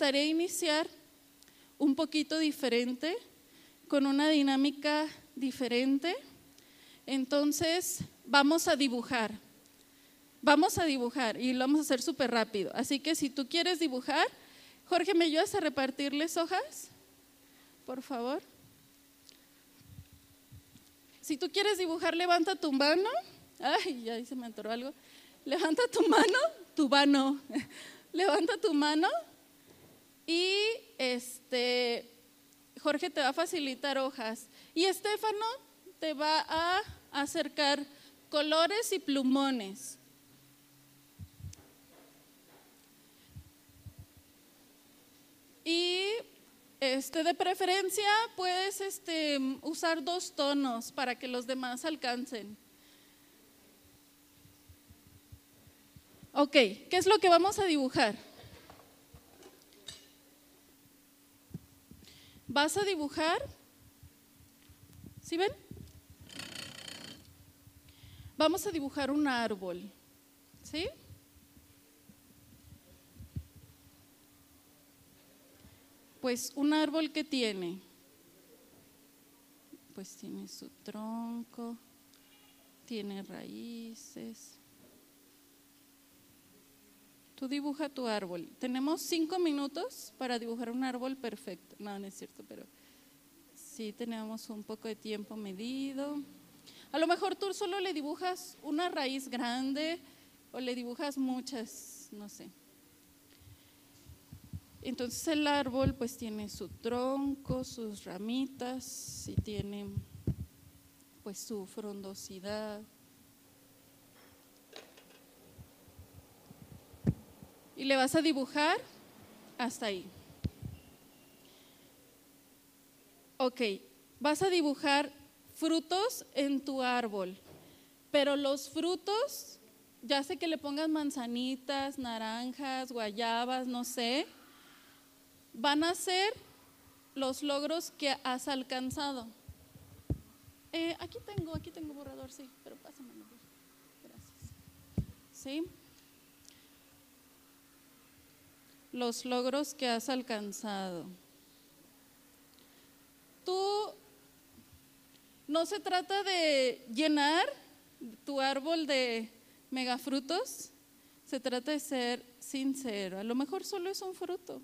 gustaría iniciar un poquito diferente, con una dinámica diferente. Entonces, vamos a dibujar. Vamos a dibujar y lo vamos a hacer súper rápido. Así que si tú quieres dibujar, Jorge, ¿me ayudas a repartirles hojas? Por favor. Si tú quieres dibujar, levanta tu mano. Ay, ya se me atoró algo. Levanta tu mano, tu mano. levanta tu mano y este Jorge te va a facilitar hojas y Estefano te va a acercar colores y plumones. Y este, de preferencia puedes este, usar dos tonos para que los demás alcancen. Ok, ¿qué es lo que vamos a dibujar? Vas a dibujar, ¿sí ven? Vamos a dibujar un árbol, ¿sí? Pues un árbol que tiene, pues tiene su tronco, tiene raíces. Tú dibuja tu árbol. Tenemos cinco minutos para dibujar un árbol perfecto. No, no es cierto, pero sí tenemos un poco de tiempo medido. A lo mejor tú solo le dibujas una raíz grande o le dibujas muchas, no sé. Entonces el árbol pues tiene su tronco, sus ramitas y tiene pues su frondosidad. Y le vas a dibujar hasta ahí. Ok, vas a dibujar frutos en tu árbol, pero los frutos, ya sé que le pongas manzanitas, naranjas, guayabas, no sé, van a ser los logros que has alcanzado. Eh, aquí tengo, aquí tengo borrador, sí, pero pásamelo. Gracias. ¿Sí? Los logros que has alcanzado. Tú, no se trata de llenar tu árbol de megafrutos, se trata de ser sincero. A lo mejor solo es un fruto,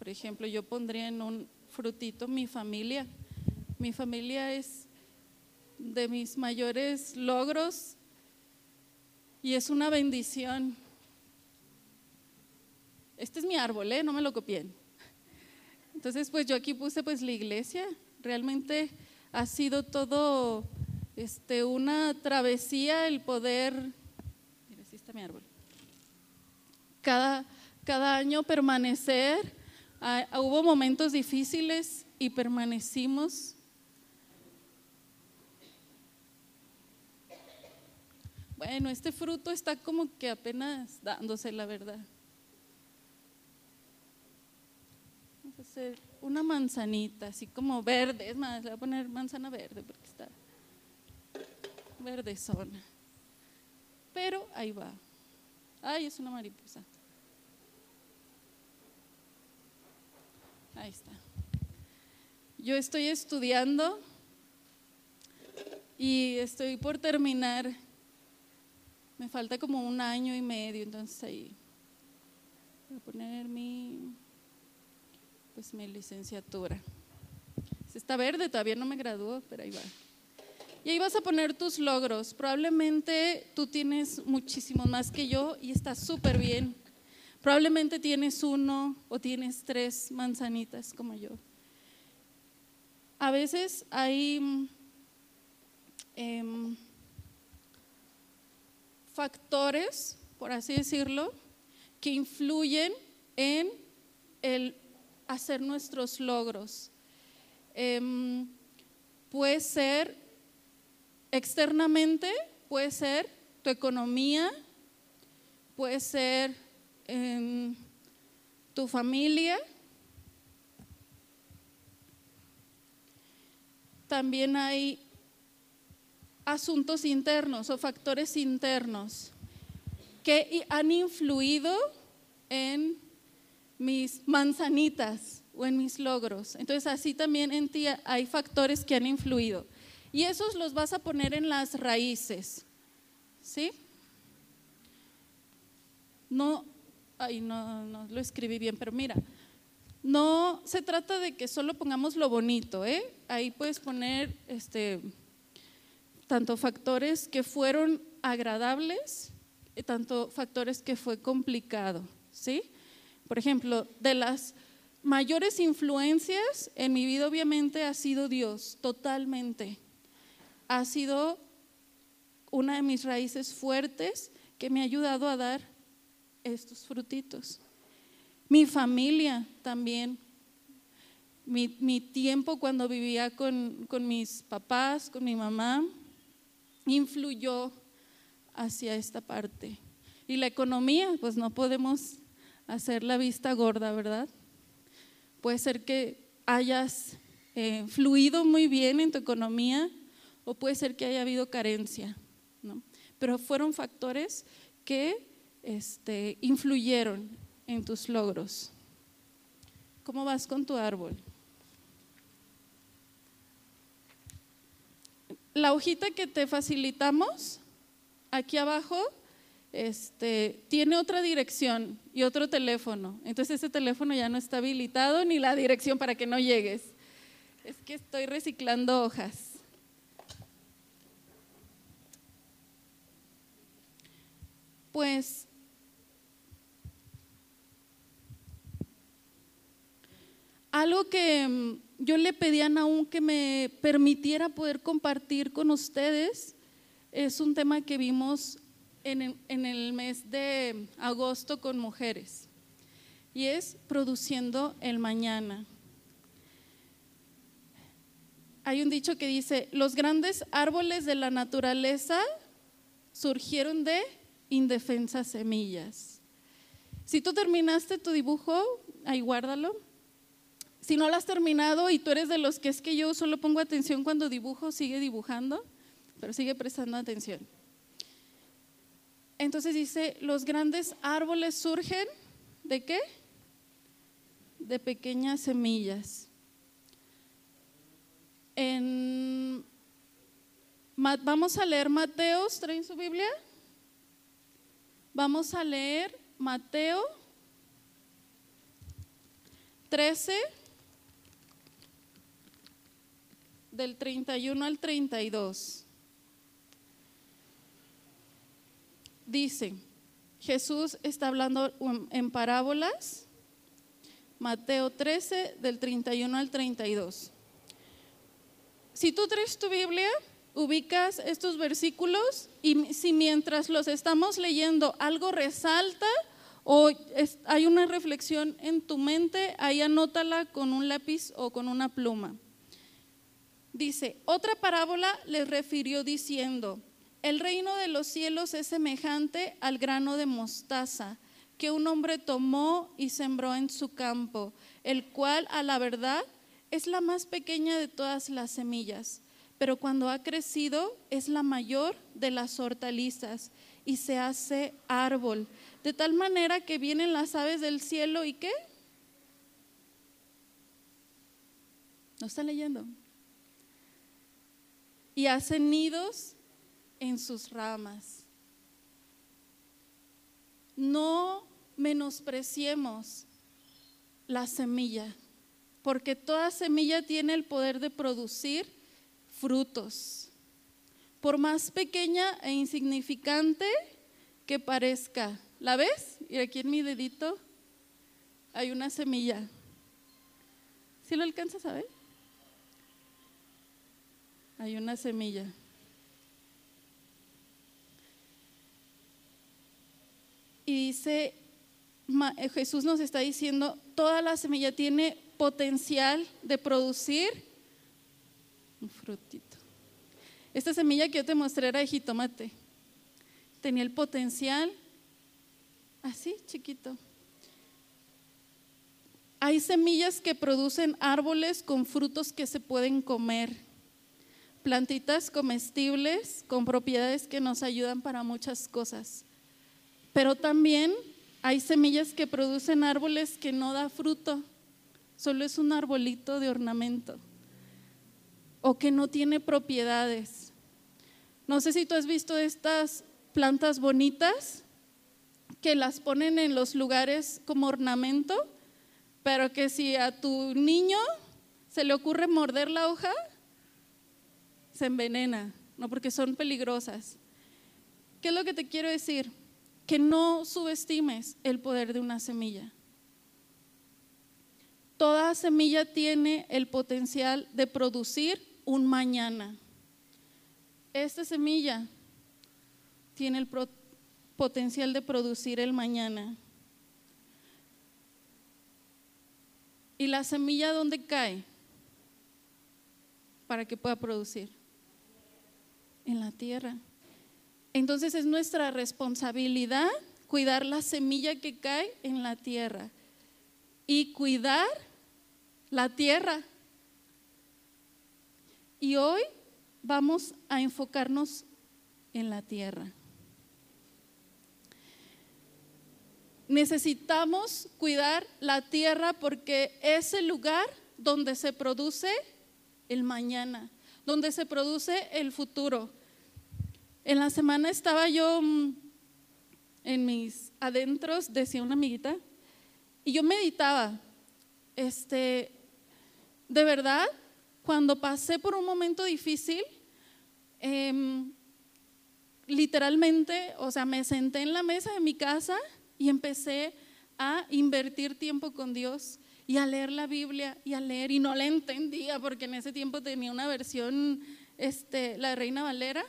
Por ejemplo, yo pondría en un frutito mi familia. Mi familia es de mis mayores logros y es una bendición. Este es mi árbol, ¿eh? no me lo copien. Entonces, pues yo aquí puse pues la iglesia. Realmente ha sido todo este, una travesía el poder, mira, así está mi árbol. Cada, cada año permanecer Ah, hubo momentos difíciles y permanecimos. Bueno, este fruto está como que apenas dándose la verdad. Vamos a hacer una manzanita, así como verde. Es más, le voy a poner manzana verde porque está verde zona. Pero ahí va. Ay, es una mariposa. Ahí está. Yo estoy estudiando y estoy por terminar. Me falta como un año y medio, entonces ahí voy a poner mi, pues mi licenciatura. Está verde, todavía no me graduó, pero ahí va. Y ahí vas a poner tus logros. Probablemente tú tienes muchísimos más que yo y está súper bien. Probablemente tienes uno o tienes tres manzanitas como yo. A veces hay em, factores, por así decirlo, que influyen en el hacer nuestros logros. Em, puede ser externamente, puede ser tu economía, puede ser en tu familia. También hay asuntos internos o factores internos que han influido en mis manzanitas o en mis logros. Entonces así también en ti hay factores que han influido. Y esos los vas a poner en las raíces. ¿Sí? No, ay, no, no lo escribí bien, pero mira, no se trata de que solo pongamos lo bonito, ¿eh? Ahí puedes poner este, tanto factores que fueron agradables, tanto factores que fue complicado, ¿sí? Por ejemplo, de las mayores influencias en mi vida obviamente ha sido Dios, totalmente. Ha sido una de mis raíces fuertes que me ha ayudado a dar estos frutitos. Mi familia también. Mi, tiempo cuando vivía con, con mis papás, con mi mamá, influyó hacia esta parte. Y la economía, pues no podemos hacer la vista gorda, ¿verdad? Puede ser que hayas eh, fluido muy bien en tu economía o puede ser que haya habido carencia, ¿no? Pero fueron factores que este, influyeron en tus logros. ¿Cómo vas con tu árbol? La hojita que te facilitamos aquí abajo este, tiene otra dirección y otro teléfono. Entonces ese teléfono ya no está habilitado ni la dirección para que no llegues. Es que estoy reciclando hojas. Pues algo que mm, yo le pedí a Naúm que me permitiera poder compartir con ustedes es un tema que vimos en, el mes de agosto con mujeres y es produciendo el mañana. Hay un dicho que dice, los grandes árboles de la naturaleza surgieron de indefensas semillas. Si tú terminaste tu dibujo, ahí guárdalo. Si no lo has terminado y tú eres de los que es que yo solo pongo atención cuando dibujo, sigue dibujando pero sigue prestando atención. Entonces dice, los grandes árboles surgen de qué? De pequeñas semillas. vamos a leer Mateos, ¿traen su Biblia? Vamos a leer Mateo 13, del 31 al 32. dice, Jesús está hablando en parábolas, Mateo 13, del 31 al 32. Si tú traes tu Biblia, ubicas estos versículos y si mientras los estamos leyendo algo resalta o hay una reflexión en tu mente, ahí anótala con un lápiz o con una pluma. Dice, otra parábola les refirió diciendo, el reino de los cielos es semejante al grano de mostaza que un hombre tomó y sembró en su campo, el cual a la verdad es la más pequeña de todas las semillas, pero cuando ha crecido es la mayor de las hortalizas y se hace árbol, de tal manera que vienen las aves del cielo y qué? ¿No está leyendo? Y hacen nidos en sus ramas. No menospreciemos la semilla, porque toda semilla tiene el poder de producir frutos. Por más pequeña e insignificante que parezca. ¿La ves? Y aquí en mi dedito hay una semilla. ¿Sí lo alcanzas a ver? Hay una semilla. y dice, eh, Jesús nos está diciendo, toda la semilla tiene potencial de producir un frutito. Esta semilla que yo te mostré era de jitomate. Tenía el potencial así, chiquito. Hay semillas que producen árboles con frutos que se pueden comer. Plantitas comestibles con propiedades que nos ayudan para muchas cosas. Pero también hay semillas que producen árboles que no da fruto, solo es un arbolito de ornamento o que no tiene propiedades. No sé si tú has visto estas plantas bonitas que las ponen en los lugares como ornamento, pero que si a tu niño se le ocurre morder la hoja, se envenena, no porque son peligrosas. ¿Qué es lo que te quiero decir? Que no subestimes el poder de una semilla. Toda semilla tiene el potencial de producir un mañana. Esta semilla tiene el potencial de producir el mañana. ¿Y la semilla dónde cae? Para que pueda producir. En la tierra. Entonces es nuestra responsabilidad cuidar la semilla que cae en la tierra y cuidar la tierra y hoy vamos a enfocarnos en la tierra. Necesitamos cuidar la tierra porque es el lugar donde se produce el mañana, donde se produce el futuro. En la semana estaba yo mm, en mis adentros, decía una amiguita, y yo meditaba, este, de verdad, cuando pasé por un momento difícil, em, literalmente, o sea, me senté en la mesa de mi casa y empecé a invertir tiempo con Dios y a leer la Biblia y a leer y no la entendía porque en ese tiempo tenía una versión, este, la Reina Valera,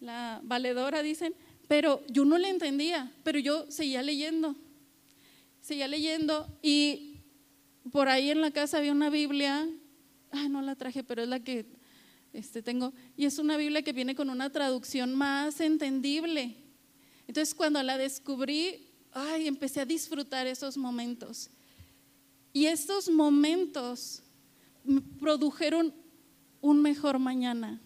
la valedora dicen, pero yo no la entendía, pero yo seguía leyendo, seguía leyendo y por ahí en la casa había una Biblia ah, no la traje, pero es la que este, tengo. Y es una Biblia que viene con una traducción más entendible. Entonces cuando la descubrí, ay, empecé a disfrutar esos momentos. Y estos momentos produjeron un mejor mañana.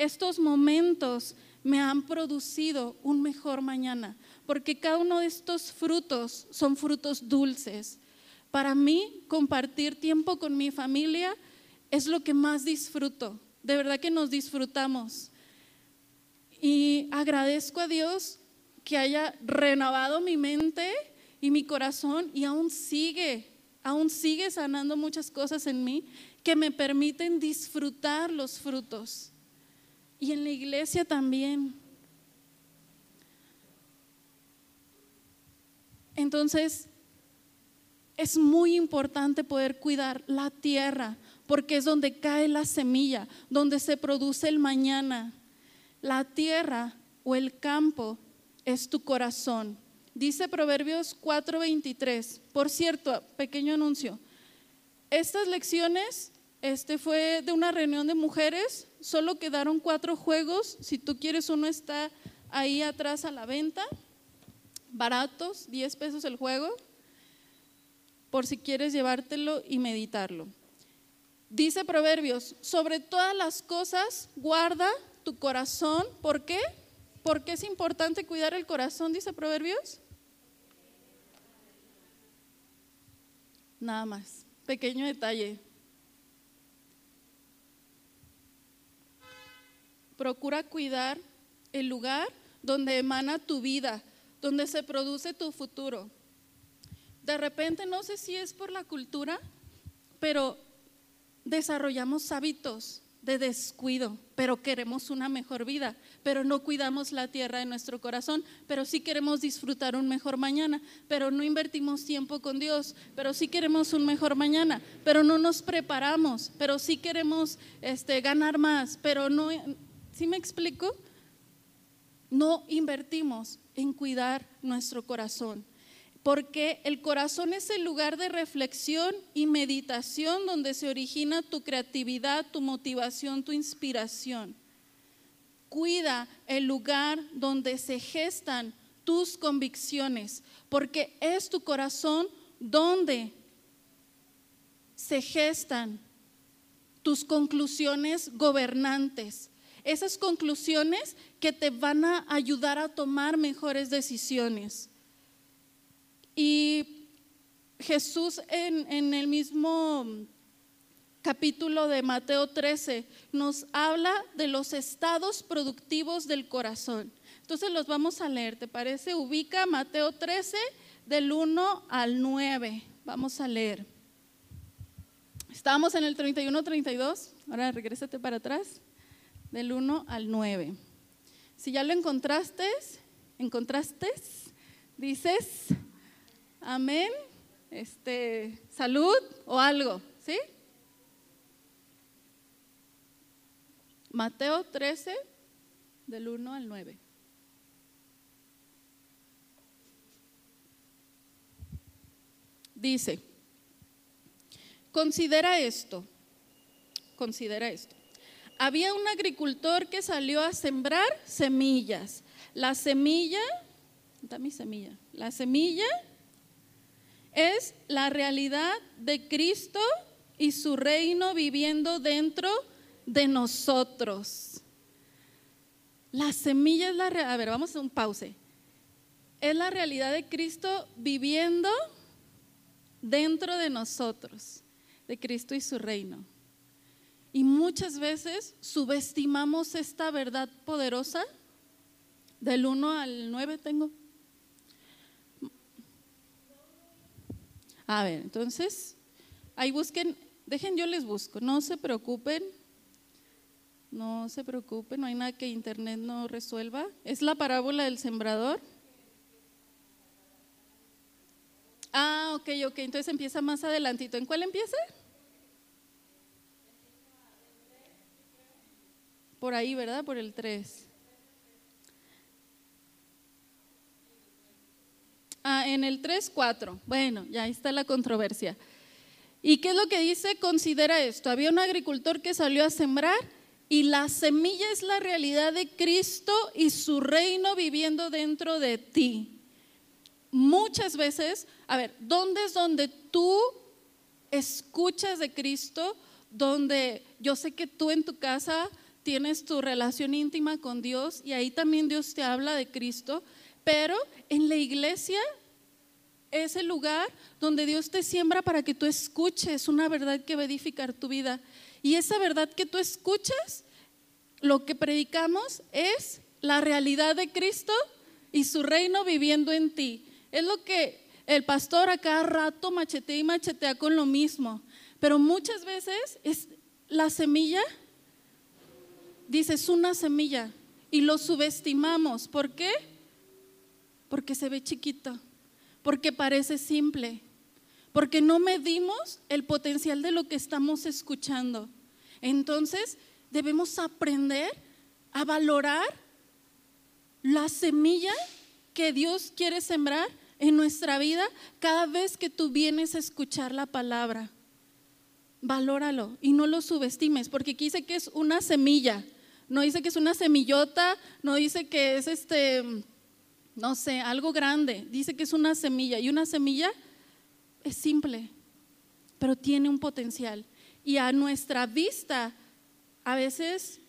Estos momentos me han producido un mejor mañana, porque cada uno de estos frutos son frutos dulces. Para mí, compartir tiempo con mi familia es lo que más disfruto. De verdad que nos disfrutamos. Y agradezco a Dios que haya renovado mi mente y mi corazón y aún sigue, aún sigue sanando muchas cosas en mí que me permiten disfrutar los frutos. Y en la iglesia también. Entonces, es muy importante poder cuidar la tierra, porque es donde cae la semilla, donde se produce el mañana. La tierra o el campo es tu corazón. Dice Proverbios 4:23. Por cierto, pequeño anuncio. Estas lecciones este fue de una reunión de mujeres, solo quedaron cuatro juegos, si tú quieres uno está ahí atrás a la venta, baratos, 10 pesos el juego, por si quieres llevártelo y meditarlo. Dice Proverbios, sobre todas las cosas guarda tu corazón. ¿Por qué? ¿Por qué es importante cuidar el corazón? Dice Proverbios. Nada más. Pequeño detalle. Procura cuidar el lugar donde emana tu vida, donde se produce tu futuro. De repente, no sé si es por la cultura, pero desarrollamos hábitos de descuido, pero queremos una mejor vida, pero no cuidamos la tierra de nuestro corazón, pero sí queremos disfrutar un mejor mañana, pero no invertimos tiempo con Dios, pero sí queremos un mejor mañana, pero no nos preparamos, pero sí queremos este, ganar más, pero no, ¿sí me explico? No invertimos en cuidar nuestro corazón porque el corazón es el lugar de reflexión y meditación donde se origina tu creatividad, tu motivación, tu inspiración. Cuida el lugar donde se gestan tus convicciones, porque es tu corazón donde se gestan tus conclusiones gobernantes, esas conclusiones que te van a ayudar a tomar mejores decisiones. Y Jesús en, en el mismo capítulo de Mateo 13 nos habla de los estados productivos del corazón. Entonces los vamos a leer, ¿te parece? Ubica Mateo 13 del 1 al 9. Vamos a leer. Estábamos en el 31-32, ahora regrésate para atrás, del 1 al 9. Si ya lo encontraste, encontraste, dices, amén, este, salud o algo, ¿sí? Mateo 13, del 1 al 9. Dice, considera esto, considera esto. Había un agricultor que salió a sembrar semillas. La semilla, da mi semilla, la semilla es la realidad de Cristo y su reino viviendo dentro de nosotros. La semilla es la, a ver, vamos a un pause. Es la realidad de Cristo viviendo dentro de nosotros, de Cristo y su reino. Y muchas veces subestimamos esta verdad poderosa. Del 1 al 9 tengo. A ver, entonces, ahí busquen, dejen yo les busco, no se preocupen, no se preocupen, no hay nada que internet no resuelva. Es la parábola del sembrador. Ah, ok, ok, entonces empieza más adelantito. ¿En cuál empieza? Por ahí, ¿verdad? Por el 3. Ah, en el 3, 4. Bueno, ya ahí está la controversia. ¿Y qué es lo que dice? Considera esto. Había un agricultor que salió a sembrar y la semilla es la realidad de Cristo y su reino viviendo dentro de ti muchas veces, a ver, ¿dónde es donde tú escuchas de Cristo? Donde yo sé que tú en tu casa tienes tu relación íntima con Dios y ahí también Dios te habla de Cristo, pero en la iglesia es el lugar donde Dios te siembra para que tú escuches una verdad que va a edificar tu vida. Y esa verdad que tú escuchas, lo que predicamos es la realidad de Cristo y su reino viviendo en ti. Es lo que el pastor a cada rato machetea y machetea con lo mismo. Pero muchas veces es la semilla, dice, es una semilla y lo subestimamos. ¿Por qué? Porque se ve chiquito, porque parece simple, porque no medimos el potencial de lo que estamos escuchando. Entonces, debemos aprender a valorar la semilla que Dios quiere sembrar en nuestra vida cada vez que tú vienes a escuchar la palabra. Valóralo y no lo subestimes, porque aquí dice que es una semilla, no dice que es una semillota, no dice que es este, no sé, algo grande, dice que es una semilla y una semilla es simple, pero tiene un potencial. Y a nuestra vista a veces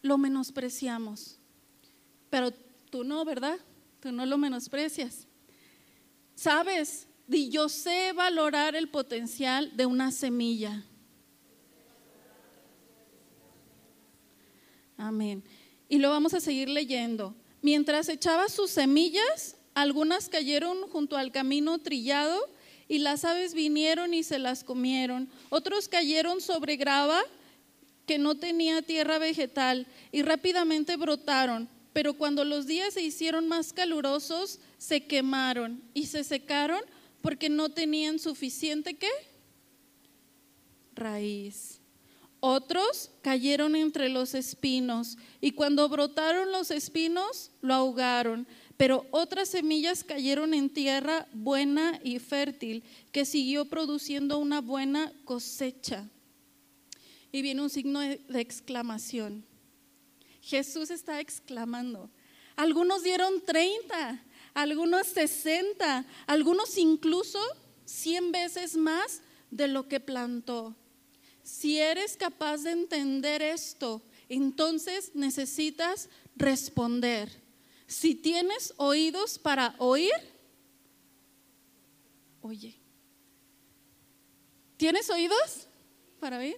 lo menospreciamos, pero tú no, ¿verdad? Tú no lo menosprecias. ¿Sabes? Yo sé valorar el potencial de una semilla. Amén. Y lo vamos a seguir leyendo. Mientras echaba sus semillas, algunas cayeron junto al camino trillado y las aves vinieron y se las comieron. Otros cayeron sobre grava que no tenía tierra vegetal y rápidamente brotaron. Pero cuando los días se hicieron más calurosos, se quemaron y se secaron porque no tenían suficiente qué? Raíz. Otros cayeron entre los espinos y cuando brotaron los espinos lo ahogaron. Pero otras semillas cayeron en tierra buena y fértil que siguió produciendo una buena cosecha. Y viene un signo de exclamación. Jesús está exclamando. Algunos dieron 30, algunos 60, algunos incluso 100 veces más de lo que plantó. Si eres capaz de entender esto, entonces necesitas responder. Si tienes oídos para oír, oye. ¿Tienes oídos para oír?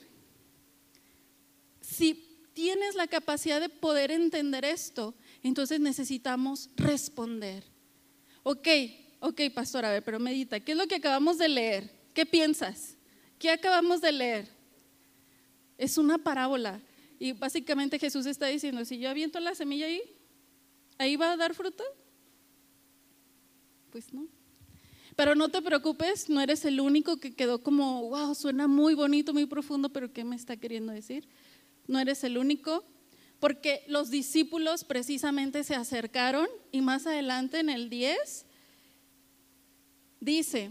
Si tienes la capacidad de poder entender esto, entonces necesitamos responder. Ok, ok, pastor, a ver, pero medita, ¿qué es lo que acabamos de leer? ¿Qué piensas? ¿Qué acabamos de leer? Es una parábola. Y básicamente Jesús está diciendo, si yo aviento la semilla ahí, ¿ahí va a dar fruto? Pues no. Pero no te preocupes, no eres el único que quedó como, wow, suena muy bonito, muy profundo, pero ¿qué me está queriendo decir? No eres el único, porque los discípulos precisamente se acercaron y más adelante en el 10 dice,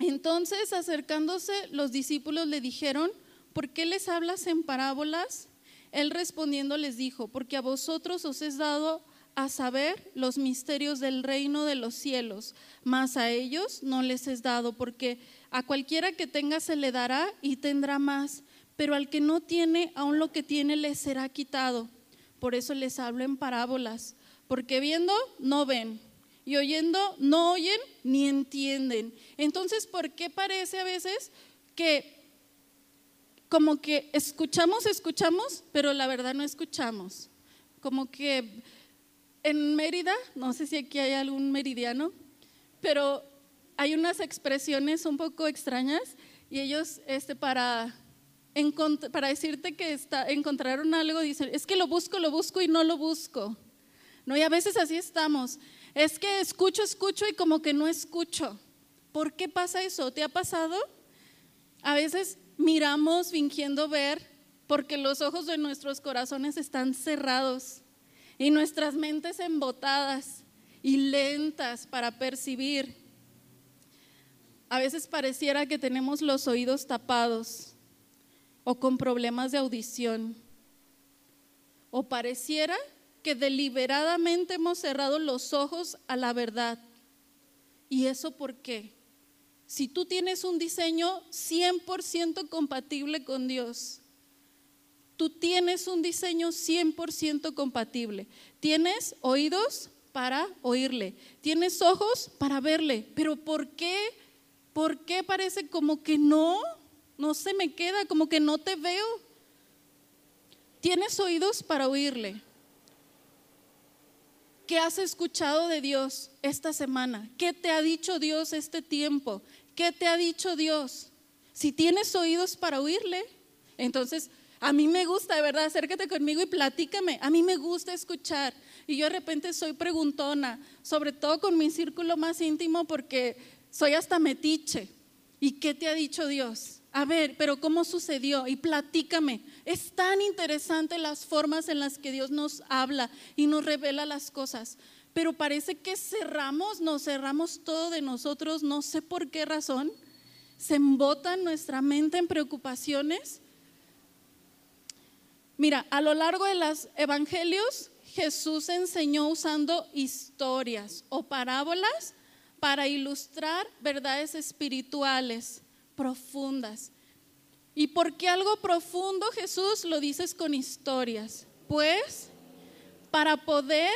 entonces acercándose los discípulos le dijeron, ¿por qué les hablas en parábolas? Él respondiendo les dijo, porque a vosotros os es dado a saber los misterios del reino de los cielos, mas a ellos no les es dado, porque a cualquiera que tenga se le dará y tendrá más, pero al que no tiene, aún lo que tiene le será quitado. Por eso les hablo en parábolas, porque viendo no ven, y oyendo no oyen ni entienden. Entonces, ¿por qué parece a veces que como que escuchamos, escuchamos, pero la verdad no escuchamos. Como que en Mérida, no sé si aquí hay algún meridiano, pero hay unas expresiones un poco extrañas y ellos este, para, para decirte que está, encontraron algo dicen, es que lo busco, lo busco y no lo busco. No, y a veces así estamos. Es que escucho, escucho y como que no escucho. ¿Por qué pasa eso? ¿Te ha pasado? A veces miramos fingiendo ver porque los ojos de nuestros corazones están cerrados y nuestras mentes embotadas y lentas para percibir. A veces pareciera que tenemos los oídos tapados o con problemas de audición. O pareciera que deliberadamente hemos cerrado los ojos a la verdad. ¿Y eso por qué? Si tú tienes un diseño 100% compatible con Dios, tú tienes un diseño 100% compatible. Tienes oídos para oírle, tienes ojos para verle, pero ¿por qué? ¿Por qué parece como que no? No se me queda, como que no te veo. Tienes oídos para oírle. ¿Qué has escuchado de Dios esta semana? ¿Qué te ha dicho Dios este tiempo? ¿Qué te ha dicho Dios? Si tienes oídos para oírle, entonces a mí me gusta, de verdad, acércate conmigo y platícame. A mí me gusta escuchar. Y yo de repente soy preguntona, sobre todo con mi círculo más íntimo porque soy hasta metiche. ¿Y qué te ha dicho Dios? A ver, pero ¿cómo sucedió? Y platícame. Es tan interesante las formas en las que Dios nos habla y nos revela las cosas. Pero parece que cerramos, nos cerramos todo de nosotros, no sé por qué razón. Se embota nuestra mente en preocupaciones. Mira, a lo largo de los evangelios, Jesús enseñó usando historias o parábolas para ilustrar verdades espirituales profundas. ¿Y por qué algo profundo Jesús lo dices con historias? Pues para poder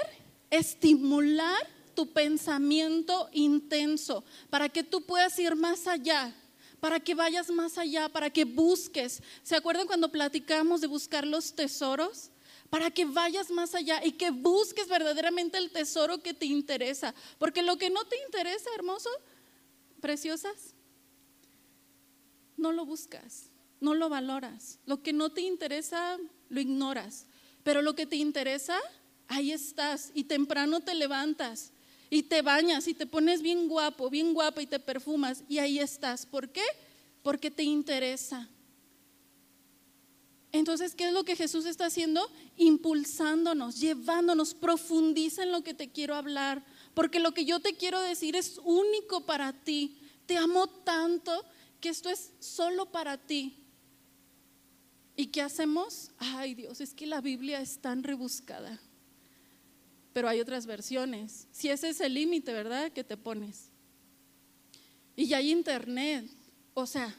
estimular tu pensamiento intenso, para que tú puedas ir más allá, para que vayas más allá, para que busques. ¿Se acuerdan cuando platicamos de buscar los tesoros? Para que vayas más allá y que busques verdaderamente el tesoro que te interesa. Porque lo que no te interesa, hermoso, preciosas, no lo buscas, no lo valoras. Lo que no te interesa, lo ignoras. Pero lo que te interesa, ahí estás y temprano te levantas y te bañas y te pones bien guapo, bien guapa y te perfumas y ahí estás. ¿Por qué? Porque te interesa. Entonces, ¿qué es lo que Jesús está haciendo? Impulsándonos, llevándonos, profundiza en lo que te quiero hablar, porque lo que yo te quiero decir es único para ti. Te amo tanto que esto es solo para ti. ¿Y qué hacemos? Ay Dios, es que la Biblia es tan rebuscada. Pero hay otras versiones. Si ese es el límite, ¿verdad? Que te pones. Y ya hay internet. O sea,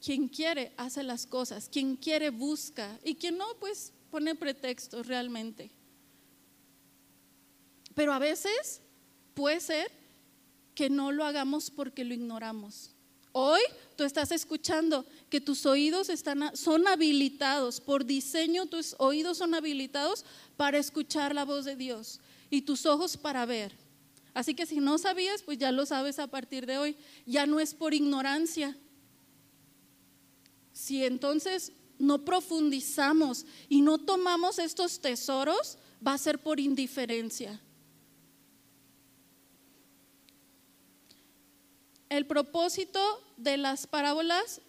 quien quiere hace las cosas, quien quiere busca y quien no, pues pone pretextos realmente. Pero a veces puede ser que no lo hagamos porque lo ignoramos. Hoy tú estás escuchando que tus oídos están, son habilitados, por diseño tus oídos son habilitados para escuchar la voz de Dios y tus ojos para ver. Así que si no sabías, pues ya lo sabes a partir de hoy. Ya no es por ignorancia. Si entonces no profundizamos y no tomamos estos tesoros, va a ser por indiferencia. El propósito de las parábolas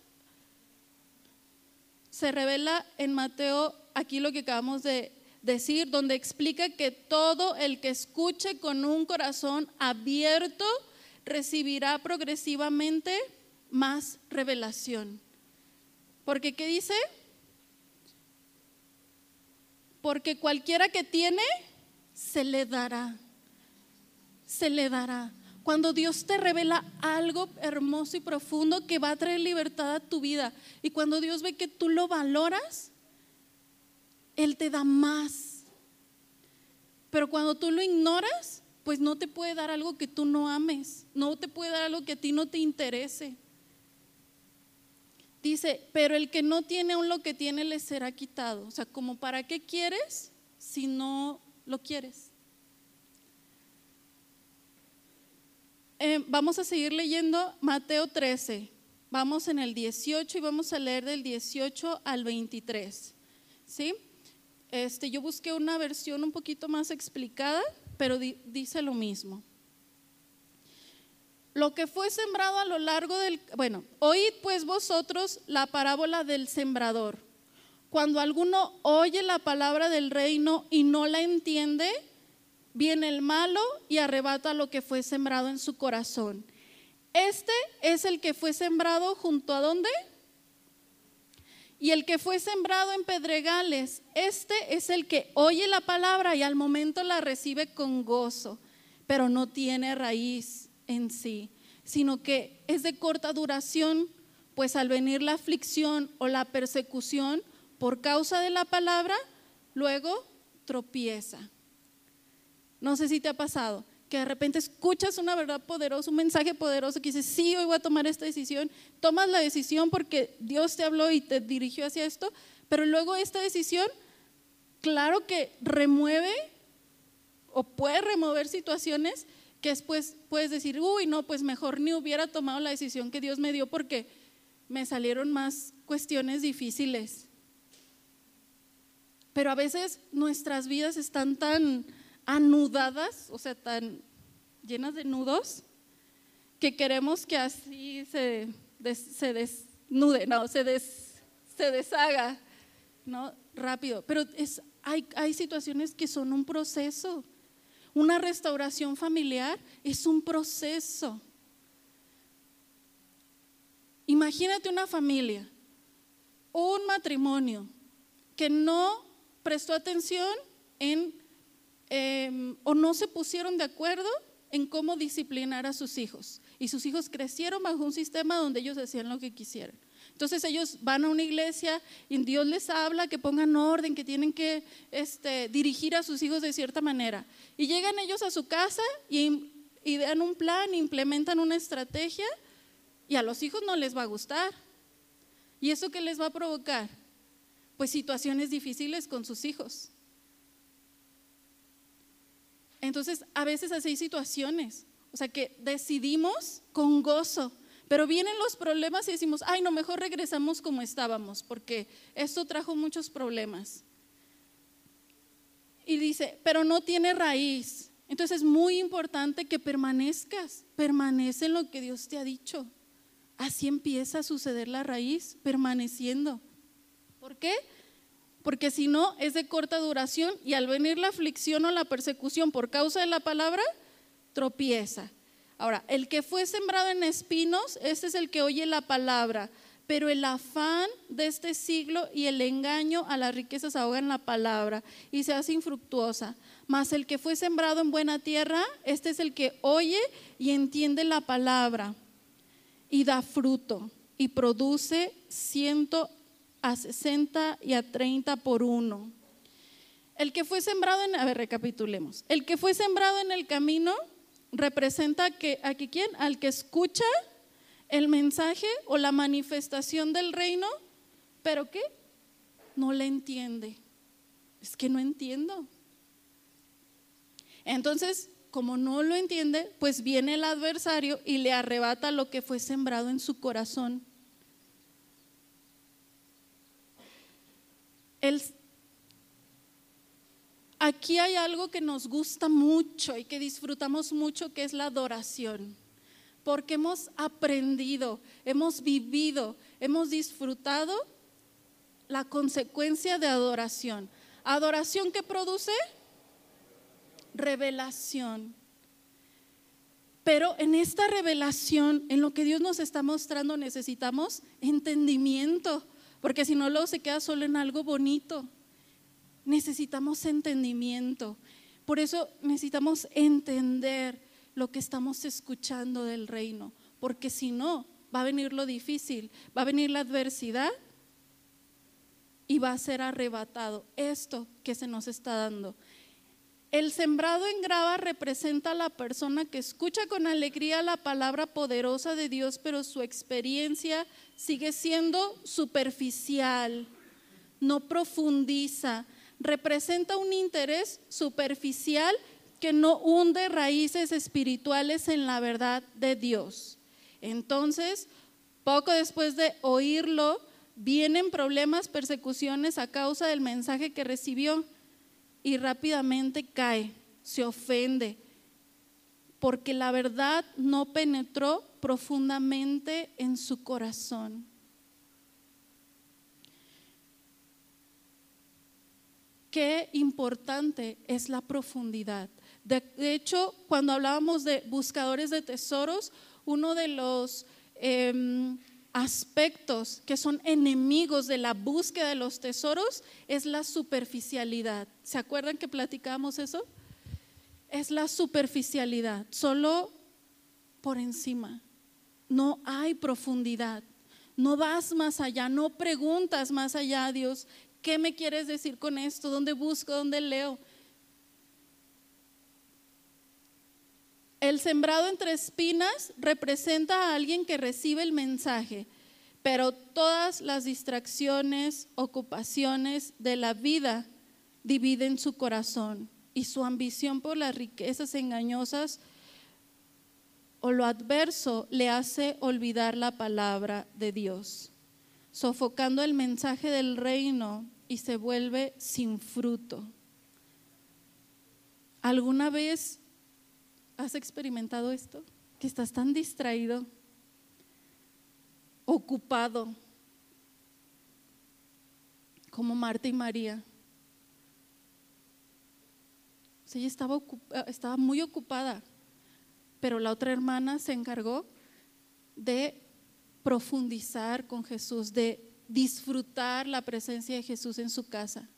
se revela en Mateo, aquí lo que acabamos de decir, donde explica que todo el que escuche con un corazón abierto recibirá progresivamente más revelación. Porque, ¿qué dice? Porque cualquiera que tiene, se le dará. Se le dará. Cuando Dios te revela algo hermoso y profundo que va a traer libertad a tu vida y cuando Dios ve que tú lo valoras, Él te da más. Pero cuando tú lo ignoras, pues no te puede dar algo que tú no ames, no te puede dar algo que a ti no te interese. Dice, pero el que no tiene aún lo que tiene le será quitado. O sea, como para qué quieres si no lo quieres. Eh, vamos a seguir leyendo Mateo 13. Vamos en el 18 y vamos a leer del 18 al 23. ¿Sí? Este, yo busqué una versión un poquito más explicada, pero dice lo mismo. Lo que fue sembrado a lo largo del... Bueno, oíd pues vosotros la parábola del sembrador. Cuando alguno oye la palabra del reino y no la entiende, viene el malo y arrebata lo que fue sembrado en su corazón. Este es el que fue sembrado junto a dónde? Y el que fue sembrado en pedregales, este es el que oye la palabra y al momento la recibe con gozo, pero no tiene raíz en sí, sino que es de corta duración, pues al venir la aflicción o la persecución por causa de la palabra, luego tropieza. No sé si te ha pasado que de repente escuchas una verdad poderosa, un mensaje poderoso que dices, sí, hoy voy a tomar esta decisión. Tomas la decisión porque Dios te habló y te dirigió hacia esto, pero luego esta decisión, claro que remueve o puede remover situaciones que después puedes decir, uy, no, pues mejor ni hubiera tomado la decisión que Dios me dio porque me salieron más cuestiones difíciles. Pero a veces nuestras vidas están tan anudadas, o sea, tan llenas de nudos, que queremos que así se, se desnude, no, se, se deshaga, ¿no? Rápido. Pero es, hay, hay situaciones que son un proceso. Una restauración familiar es un proceso. Imagínate una familia, un matrimonio que no prestó atención en Em, o no se pusieron de acuerdo en cómo disciplinar a sus hijos. Y sus hijos crecieron bajo un sistema donde ellos hacían lo que quisieran. Entonces ellos van a una iglesia y Dios les habla que pongan orden, que tienen que este, dirigir a sus hijos de cierta manera. Y llegan ellos a su casa y, dan un plan, implementan una estrategia y a los hijos no les va a gustar. ¿Y eso qué les va a provocar? Pues situaciones difíciles con sus hijos. Entonces, a veces así hay situaciones, o sea, que decidimos con gozo, pero vienen los problemas y decimos, ay, no, mejor regresamos como estábamos, porque esto trajo muchos problemas. Y dice, pero no tiene raíz. Entonces es muy importante que permanezcas, permanece en lo que Dios te ha dicho. Así empieza a suceder la raíz, permaneciendo. ¿Por qué? Porque si no es de corta duración y al venir la aflicción o la persecución por causa de la palabra, tropieza. Ahora, el que fue sembrado en espinos, este es el que oye la palabra, pero el afán de este siglo y el engaño a las riquezas ahogan la palabra y se hace infructuosa. Mas el que fue sembrado en buena tierra, este es el que oye y entiende la palabra y da fruto y produce ciento a sesenta y a treinta por uno. El que fue sembrado en, a ver, recapitulemos. El que fue sembrado en el camino representa que, ¿a quién? Al que escucha el mensaje o la manifestación del reino, pero ¿qué? No le entiende. Es que no entiendo. Entonces, como no lo entiende, pues viene el adversario y le arrebata lo que fue sembrado en su corazón. Aquí hay algo que nos gusta mucho y que disfrutamos mucho, que es la adoración. Porque hemos aprendido, hemos vivido, hemos disfrutado la consecuencia de adoración. ¿Adoración que produce? Revelación. Pero en esta revelación, en lo que Dios nos está mostrando, necesitamos entendimiento, porque si no, luego se queda solo en algo bonito. Necesitamos entendimiento. Por eso necesitamos entender lo que estamos escuchando del reino, porque si no, va a venir lo difícil, va a venir la adversidad y va a ser arrebatado esto que se nos está dando. El sembrado en grava representa a la persona que escucha con alegría la palabra poderosa de Dios, pero su experiencia sigue siendo superficial, no profundiza, representa un interés superficial que no hunde raíces espirituales en la verdad de Dios. Entonces, poco después de oírlo, vienen problemas, persecuciones a causa del mensaje que recibió y rápidamente cae, se ofende, porque la verdad no penetró profundamente en su corazón. Qué importante es la profundidad. De, hecho, cuando hablábamos de buscadores de tesoros, uno de los em, aspectos que son enemigos de la búsqueda de los tesoros es la superficialidad. ¿Se acuerdan que platicábamos eso? Es la superficialidad, solo por encima. No hay profundidad. No vas más allá, no preguntas más allá a Dios, ¿qué me quieres decir con esto? ¿Dónde busco? ¿Dónde leo? El sembrado entre espinas representa a alguien que recibe el mensaje, pero todas las distracciones, ocupaciones de la vida dividen su corazón y su ambición por las riquezas engañosas o lo adverso le hace olvidar la palabra de Dios, sofocando el mensaje del reino y se vuelve sin fruto. ¿Alguna vez ¿Has experimentado esto? Que estás tan distraído, ocupado, como Marta y María. ella estaba, estaba muy ocupada, pero la otra hermana se encargó de profundizar con Jesús, de disfrutar la presencia de Jesús en su casa.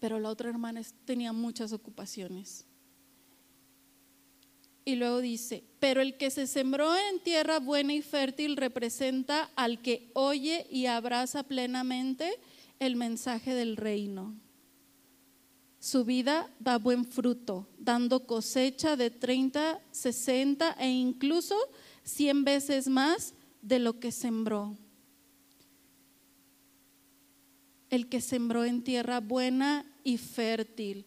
Pero la otra hermana tenía muchas ocupaciones. Y luego dice, pero el que se sembró en tierra buena y fértil representa al que oye y abraza plenamente el mensaje del reino. Su vida da buen fruto, dando cosecha de 30, 60 e incluso 100 veces más de lo que sembró. El que sembró en tierra buena y fértil,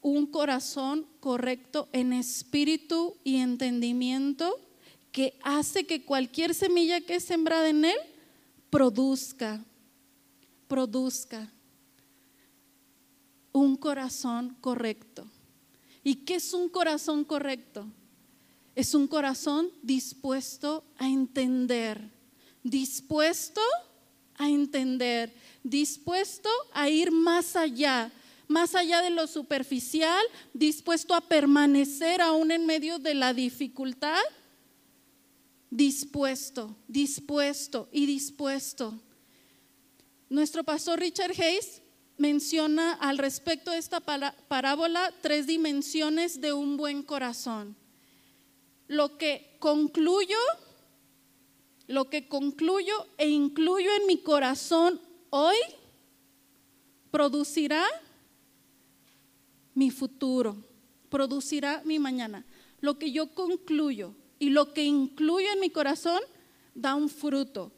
un corazón correcto en espíritu y entendimiento que hace que cualquier semilla que es sembrada en él produzca, produzca un corazón correcto. ¿Y qué es un corazón correcto? Es un corazón dispuesto a entender, dispuesto a entender dispuesto a ir más allá, más allá de lo superficial, dispuesto a permanecer aún en medio de la dificultad, dispuesto, dispuesto y dispuesto. Nuestro pastor Richard Hayes menciona al respecto de esta parábola tres dimensiones de un buen corazón. Lo que concluyo lo que concluyo e incluyo en mi corazón hoy producirá mi futuro, producirá mi mañana. Lo que yo concluyo y lo que incluyo en mi corazón da un fruto.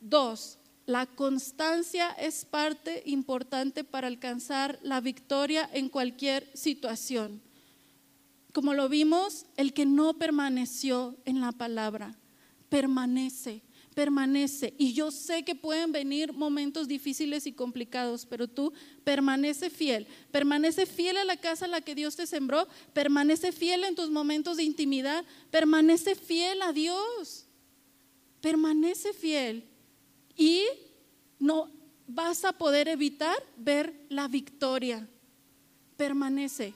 Dos, la constancia es parte importante para alcanzar la victoria en cualquier situación. Como lo vimos, el que no permaneció en la palabra, permanece, permanece. Y yo sé que pueden venir momentos difíciles y complicados, pero tú permanece fiel. Permanece fiel a la casa a la que Dios te sembró. Permanece fiel en tus momentos de intimidad. Permanece fiel a Dios. Permanece fiel. Y no vas a poder evitar ver la victoria. Permanece.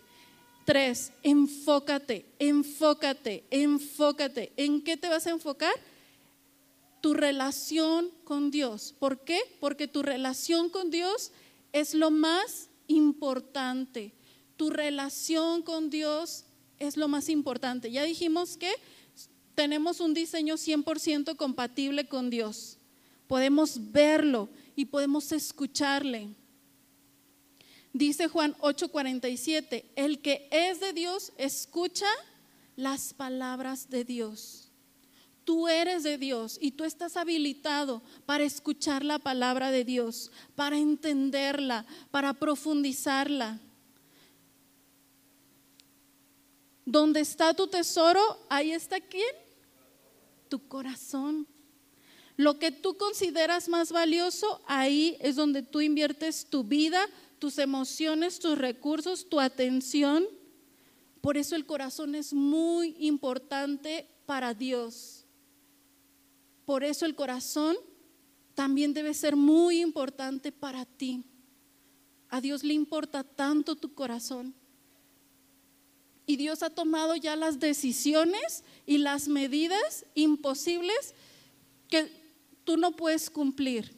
Tres, enfócate, enfócate, enfócate. ¿En qué te vas a enfocar? Tu relación con Dios. ¿Por qué? Porque tu relación con Dios es lo más importante. Tu relación con Dios es lo más importante. Ya dijimos que tenemos un diseño 100% compatible con Dios. Podemos verlo y podemos escucharle. Dice Juan 8:47, el que es de Dios escucha las palabras de Dios. Tú eres de Dios y tú estás habilitado para escuchar la palabra de Dios, para entenderla, para profundizarla. Donde está tu tesoro, ahí está quién? Tu corazón. Lo que tú consideras más valioso, ahí es donde tú inviertes tu vida, tus emociones, tus recursos, tu atención. Por eso el corazón es muy importante para Dios. Por eso el corazón también debe ser muy importante para ti. A Dios le importa tanto tu corazón. Y Dios ha tomado ya las decisiones y las medidas imposibles que tú no puedes cumplir.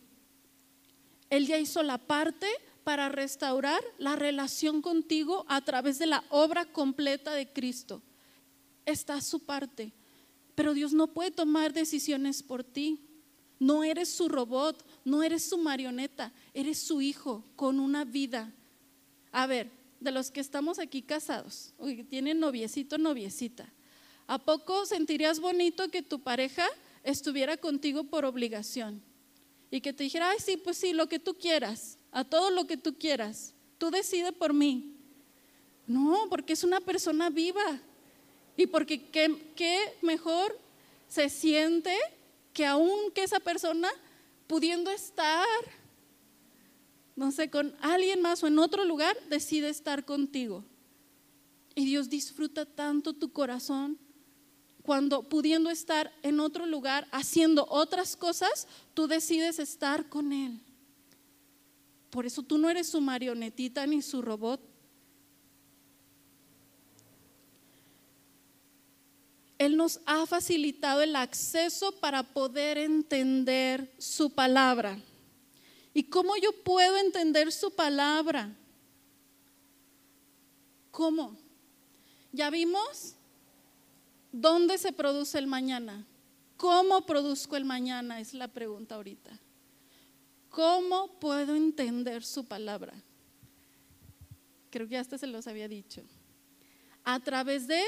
Él ya hizo la parte para restaurar la relación contigo a través de la obra completa de Cristo. Está su parte. Pero Dios no puede tomar decisiones por ti. No eres su robot, no eres su marioneta, eres su hijo con una vida. A ver, de los que estamos aquí casados, o que tienen noviecito, noviecita, ¿a poco sentirías bonito que tu pareja estuviera contigo por obligación? Y que te dijera, ay, sí, pues sí, lo que tú quieras a todo lo que tú quieras. Tú decides por mí. No, porque es una persona viva. Y porque qué, mejor se siente que aún que esa persona pudiendo estar, no sé, con alguien más o en otro lugar, decide estar contigo. Y Dios disfruta tanto tu corazón cuando pudiendo estar en otro lugar, haciendo otras cosas, tú decides estar con Él. Por eso tú no eres su marionetita ni su robot. Él nos ha facilitado el acceso para poder entender su palabra. ¿Y cómo yo puedo entender su palabra? ¿Cómo? Ya vimos dónde se produce el mañana. ¿Cómo produzco el mañana? Es la pregunta ahorita. ¿Cómo puedo entender su palabra? Creo que hasta se los había dicho. A través de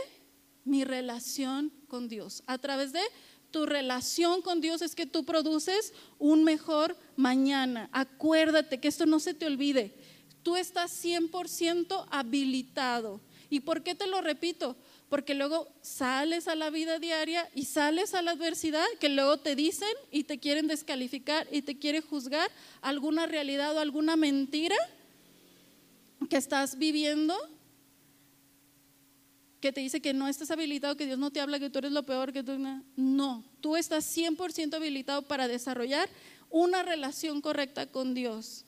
mi relación con Dios. A través de tu relación con Dios es que tú produces un mejor mañana. Acuérdate que esto no se te olvide. Tú estás 100% habilitado. ¿Y por qué te lo repito? porque luego sales a la vida diaria y sales a la adversidad que luego te dicen y te quieren descalificar y te quieren juzgar alguna realidad o alguna mentira que estás viviendo que te dice que no estás habilitado, que Dios no te habla, que tú eres lo peor, que tú no, tú estás 100% habilitado para desarrollar una relación correcta con Dios,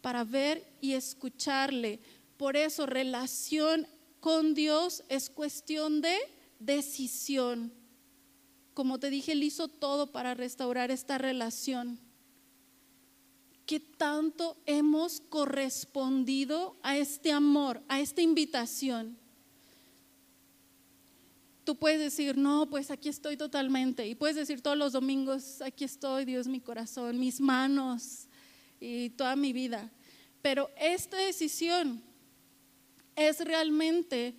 para ver y escucharle. Por eso relación con Dios es cuestión de decisión. Como te dije, Él hizo todo para restaurar esta relación. ¿Qué tanto hemos correspondido a este amor, a esta invitación? Tú puedes decir, no, pues aquí estoy totalmente. Y puedes decir todos los domingos, aquí estoy, Dios, mi corazón, mis manos y toda mi vida. Pero esta decisión es realmente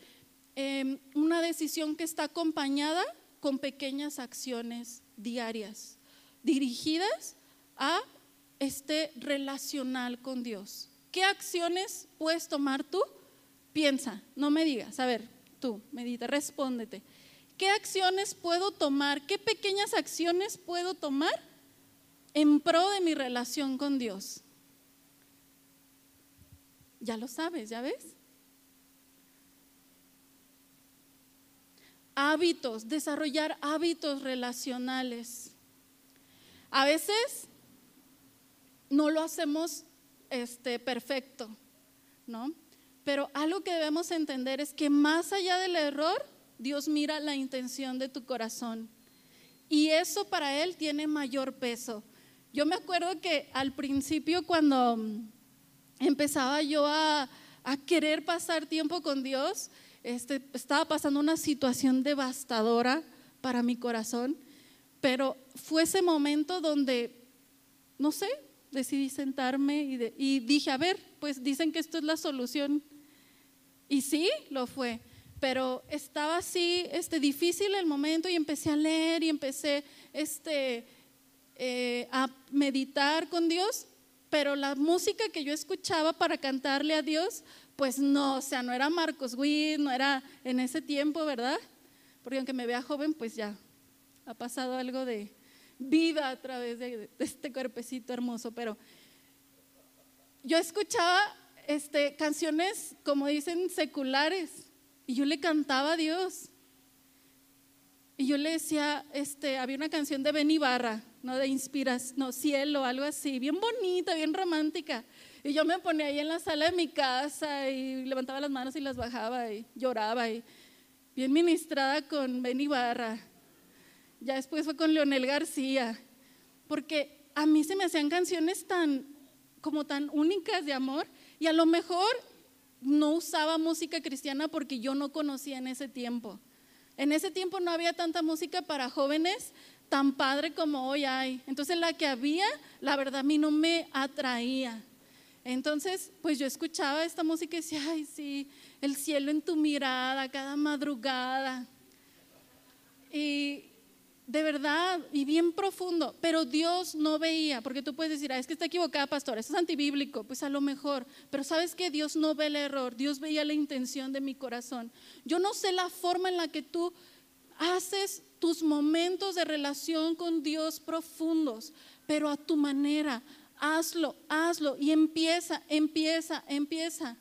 em, una decisión que está acompañada con pequeñas acciones diarias, dirigidas a este relacional con Dios. ¿Qué acciones puedes tomar tú? Piensa, no me digas, a ver, tú, medita, respóndete. ¿Qué acciones puedo tomar? ¿Qué pequeñas acciones puedo tomar en pro de mi relación con Dios? Ya lo sabes, ¿ya ves? Hábitos, desarrollar hábitos relacionales. A veces no lo hacemos este, perfecto, ¿no? Pero algo que debemos entender es que más allá del error, Dios mira la intención de tu corazón. Y eso para Él tiene mayor peso. Yo me acuerdo que al principio cuando empezaba yo a, querer pasar tiempo con Dios, este, estaba pasando una situación devastadora para mi corazón, pero fue ese momento donde, no sé, decidí sentarme y, y dije, a ver, pues dicen que esto es la solución. Y sí, lo fue pero estaba así este, difícil el momento y empecé a leer y empecé este, eh, a meditar con Dios, pero la música que yo escuchaba para cantarle a Dios, pues no, o sea, no era Marcos Witt, no era en ese tiempo, ¿verdad? Porque aunque me vea joven, pues ya ha pasado algo de vida a través de, de este cuerpecito hermoso, pero yo escuchaba este, canciones, como dicen, seculares, y yo le cantaba a Dios. Y yo le decía, este, había una canción de Ben Ibarra, ¿no? De inspiras, no, cielo, algo así, bien bonita, bien romántica. Y yo me ponía ahí en la sala de mi casa y levantaba las manos y las bajaba y lloraba y bien ministrada con Ben Ibarra. Ya después fue con Leonel García, porque a mí se me hacían canciones tan, como tan únicas de amor y a lo mejor no usaba música cristiana porque yo no conocía en ese tiempo. En ese tiempo no había tanta música para jóvenes tan padre como hoy hay. Entonces la que había, la verdad a mí no me atraía. Entonces, pues yo escuchaba esta música y decía, ay, sí, el cielo en tu mirada cada madrugada. Y, de verdad y bien profundo, pero Dios no veía, porque tú puedes decir, ah, es que está equivocada, pastor, eso es antibíblico, pues a lo mejor, pero sabes que Dios no ve el error, Dios veía la intención de mi corazón. Yo no sé la forma en la que tú haces tus momentos de relación con Dios profundos, pero a tu manera, hazlo, hazlo y empieza, empieza, empieza.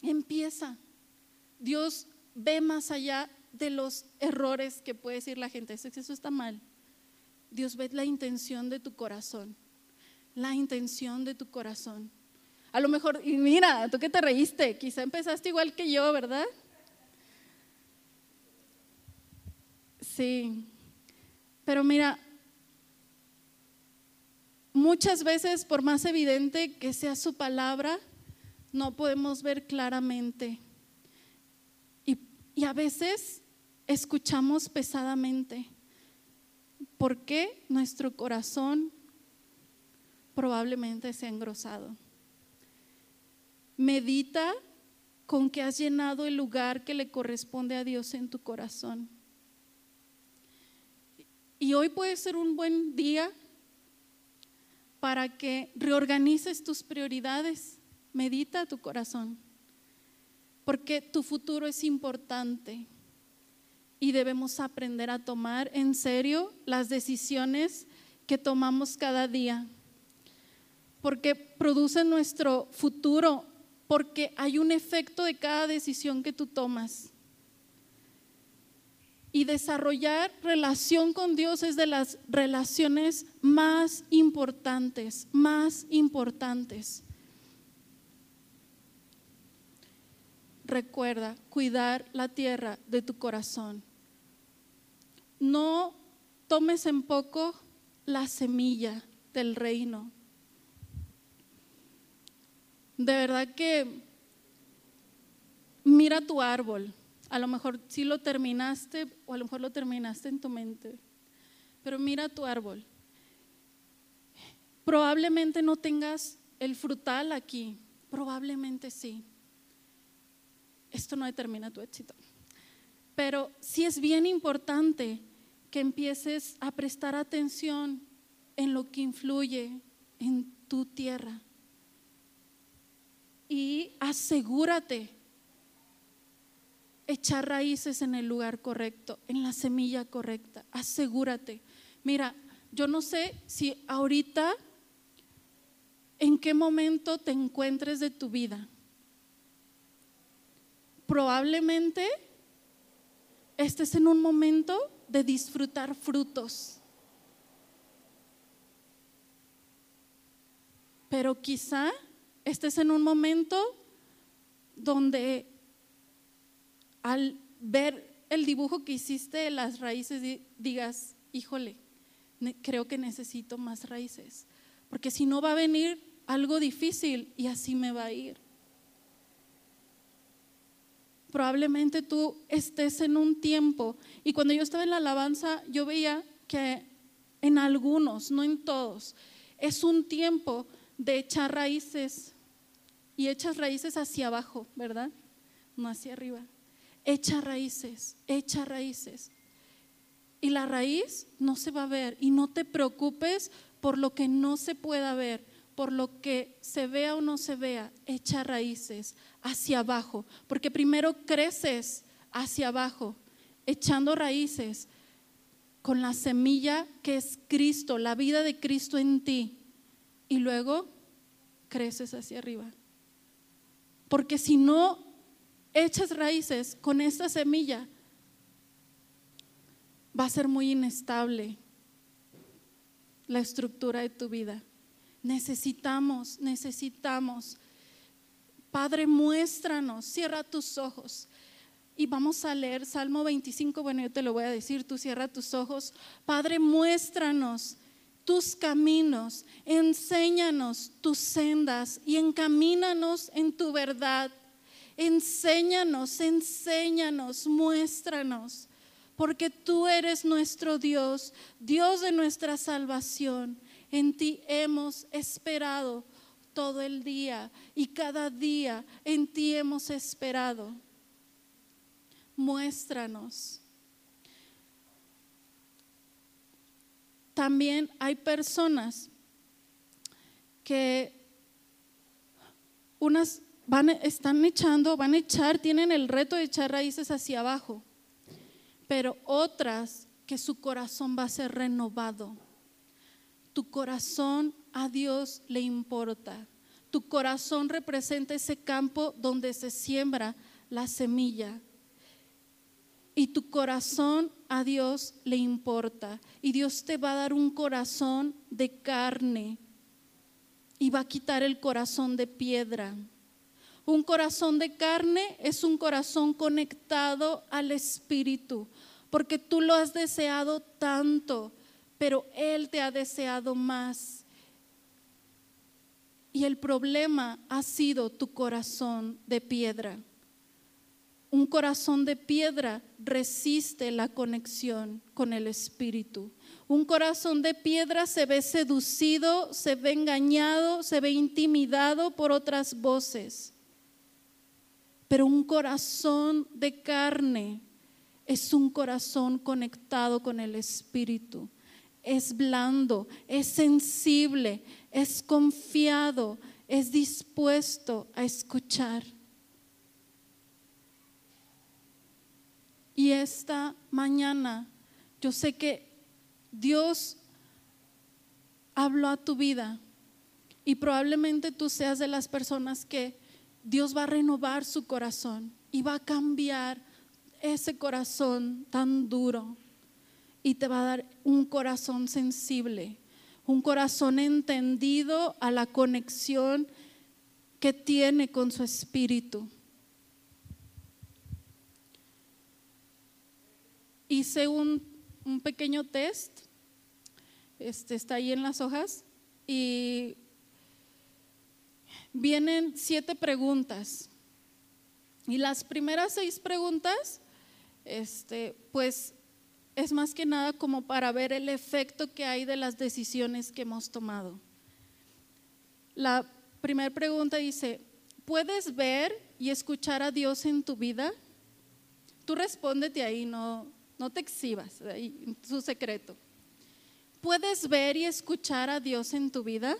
Empieza. Dios ve más allá de los errores que puede decir la gente. Eso, eso está mal. Dios ve la intención de tu corazón. La intención de tu corazón. A lo mejor, y mira, tú que te reíste, quizá empezaste igual que yo, ¿verdad? Sí. Pero mira, muchas veces, por más evidente que sea su palabra, no podemos ver claramente. Y, y a veces escuchamos pesadamente. porque nuestro corazón probablemente se ha engrosado? Medita con que has llenado el lugar que le corresponde a Dios en tu corazón. Y hoy puede ser un buen día para que reorganices tus prioridades. Medita tu corazón, porque tu futuro es importante y debemos aprender a tomar en serio las decisiones que tomamos cada día, porque producen nuestro futuro, porque hay un efecto de cada decisión que tú tomas. Y desarrollar relación con Dios es de las relaciones más importantes, más importantes. Recuerda cuidar la tierra de tu corazón no tomes en poco la semilla del reino. De verdad que mira tu árbol. A lo mejor sí lo terminaste o a lo mejor lo terminaste en tu mente. Pero mira tu árbol. Probablemente no tengas el frutal aquí, probablemente sí. Esto no determina tu éxito. Pero sí es bien importante que empieces a prestar atención en lo que influye en tu tierra. Y asegúrate echar raíces en el lugar correcto, en la semilla correcta. Asegúrate. Mira, yo no sé si ahorita en qué momento te encuentres de tu vida. Probablemente estés en un momento de disfrutar frutos. Pero quizá estés en un momento donde al ver el dibujo que hiciste de las raíces digas, híjole, creo que necesito más raíces, porque si no va a venir algo difícil y así me va a ir. Probablemente tú estés en un tiempo, y cuando yo estaba en la alabanza, yo veía que en algunos, no en todos, es un tiempo de echar raíces y echas raíces hacia abajo, ¿verdad? No hacia arriba. Echa raíces, echa raíces. Y la raíz no se va a ver. Y no te preocupes por lo que no se pueda ver, por lo que se vea o no se vea. Echa raíces hacia abajo. Porque primero creces hacia abajo, echando raíces con la semilla que es Cristo, la vida de Cristo en ti. Y luego creces hacia arriba. Porque si no echas raíces con esta semilla, va a ser muy inestable la estructura de tu vida. Necesitamos, necesitamos. Padre, muéstranos, cierra tus ojos. Y vamos a leer Salmo 25, bueno, yo te lo voy a decir, tú cierra tus ojos. Padre, muéstranos tus caminos, enséñanos tus sendas y encamínanos en tu verdad. Enséñanos, enséñanos, muéstranos, porque tú eres nuestro Dios, Dios de nuestra salvación. En ti hemos esperado todo el día y cada día en ti hemos esperado. Muéstranos. También hay personas que unas van, están echando, van a echar, tienen el reto de echar raíces hacia abajo, pero otras que su corazón va a ser renovado. Tu corazón a Dios le importa. Tu corazón representa ese campo donde se siembra la semilla. Y tu corazón a Dios le importa. Y Dios te va a dar un corazón de carne. Y va a quitar el corazón de piedra. Un corazón de carne es un corazón conectado al Espíritu, porque tú lo has deseado tanto, pero Él te ha deseado más. Y el problema ha sido tu corazón de piedra. Un corazón de piedra resiste la conexión con el Espíritu. Un corazón de piedra se ve seducido, se ve engañado, se ve intimidado por otras voces. Pero un corazón de carne es un corazón conectado con el Espíritu. Es blando, es sensible, es confiado, es dispuesto a escuchar. Y esta mañana yo sé que Dios habló a tu vida y probablemente tú seas de las personas que Dios va a renovar su corazón y va a cambiar ese corazón tan duro y te va a dar un corazón sensible, un corazón entendido a la conexión que tiene con su espíritu. Hice un, un pequeño test, este está ahí en las hojas, y vienen siete preguntas. Y las primeras seis preguntas este, pues es más que nada como para ver el efecto que hay de las decisiones que hemos tomado. La primera pregunta dice, ¿puedes ver y escuchar a Dios en tu vida? Tú respóndete ahí, no, no te exhibas, ahí, su secreto. ¿Puedes ver y escuchar a Dios en tu vida?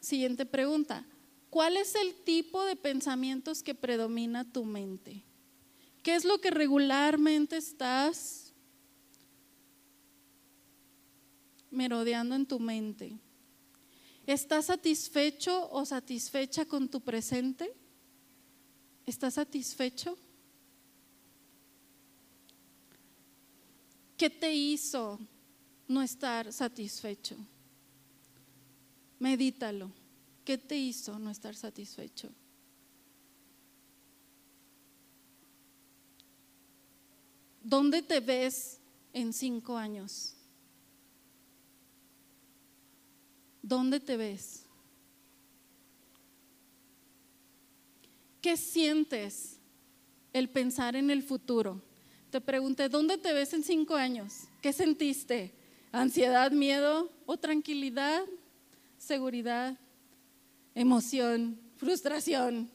Siguiente pregunta. ¿Cuál es el tipo de pensamientos que predomina tu mente? ¿Qué es lo que regularmente estás merodeando en tu mente? ¿Estás satisfecho o satisfecha con tu presente? ¿Estás satisfecho? ¿Qué te hizo no estar satisfecho? Medítalo. ¿Qué te hizo no estar satisfecho? ¿Dónde te ves en cinco años? ¿Dónde te ves? ¿Qué sientes el pensar en el futuro? Te pregunté, ¿dónde te ves en cinco años? ¿Qué sentiste? ¿Ansiedad, miedo o tranquilidad? ¿Seguridad? ¿Emoción? ¿Frustración?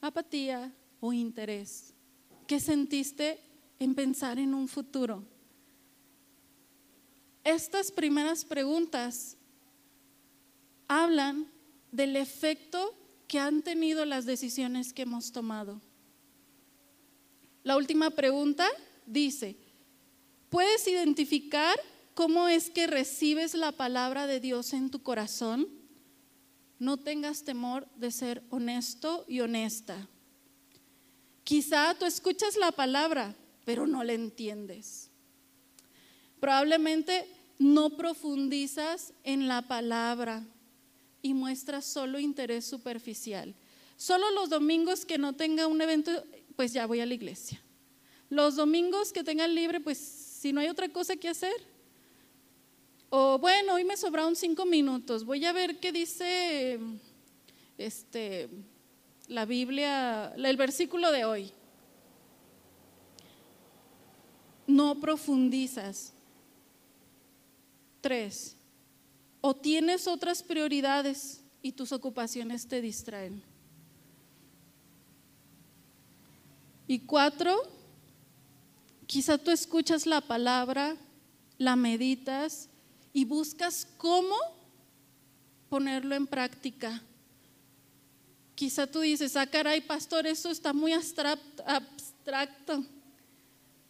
¿Apatía o interés? ¿Qué sentiste en pensar en un futuro? Estas primeras preguntas hablan del efecto que han tenido las decisiones que hemos tomado. La última pregunta dice, ¿puedes identificar cómo es que recibes la palabra de Dios en tu corazón? No tengas temor de ser honesto y honesta. Quizá tú escuchas la palabra, pero no la entiendes. Probablemente no profundizas en la palabra y muestras solo interés superficial. Solo los domingos que no tenga un evento, pues ya voy a la iglesia. Los domingos que tengan libre, pues si no hay otra cosa que hacer. O bueno, hoy me sobraron cinco minutos, voy a ver qué dice este, la Biblia, el versículo de hoy. No profundizas. Tres, o tienes otras prioridades y tus ocupaciones te distraen. Y cuatro, quizá tú escuchas la palabra, la meditas y buscas cómo ponerlo en práctica. Quizá tú dices, ah, caray, pastor, eso está muy abstracto.